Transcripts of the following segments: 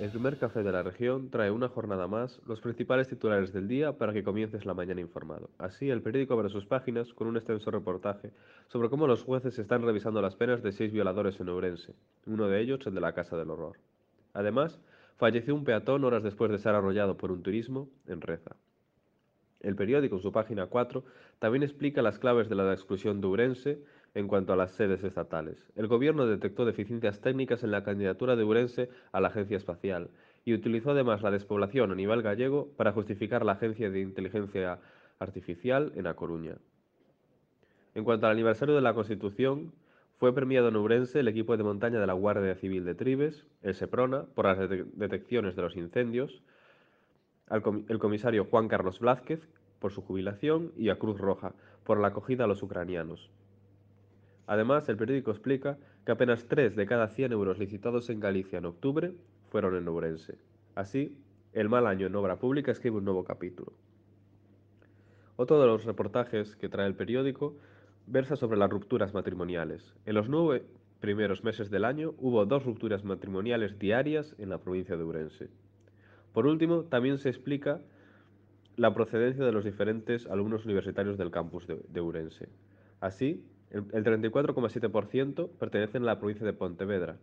El primer café de la región trae una jornada más los principales titulares del día para que comiences la mañana informado. Así, el periódico abre sus páginas con un extenso reportaje sobre cómo los jueces están revisando las penas de seis violadores en Ourense, uno de ellos el de la Casa del Horror. Además, falleció un peatón horas después de ser arrollado por un turismo en Reza. El periódico, en su página 4, también explica las claves de la exclusión de Urense en cuanto a las sedes estatales. El gobierno detectó deficiencias técnicas en la candidatura de Urense a la Agencia Espacial y utilizó además la despoblación a nivel gallego para justificar la Agencia de Inteligencia Artificial en A Coruña. En cuanto al aniversario de la Constitución, fue premiado en Urense el equipo de montaña de la Guardia Civil de Tribes, el SEPRONA, por las detecciones de los incendios, el comisario Juan Carlos Blázquez por su jubilación y a Cruz Roja por la acogida a los ucranianos. Además, el periódico explica que apenas 3 de cada 100 euros licitados en Galicia en octubre fueron en Ourense. Así, el mal año en obra pública escribe un nuevo capítulo. Otro de los reportajes que trae el periódico versa sobre las rupturas matrimoniales. En los nueve primeros meses del año hubo dos rupturas matrimoniales diarias en la provincia de Ourense. Por último, también se explica la procedencia de los diferentes alumnos universitarios del campus de, Urense. Así, el, 34,7% pertenecen a la provincia de Pontevedra,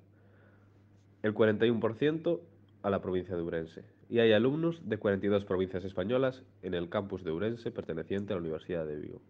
el 41% a la provincia de Urense, y hay alumnos de 42 provincias españolas en el campus de Urense perteneciente a la Universidad de Vigo.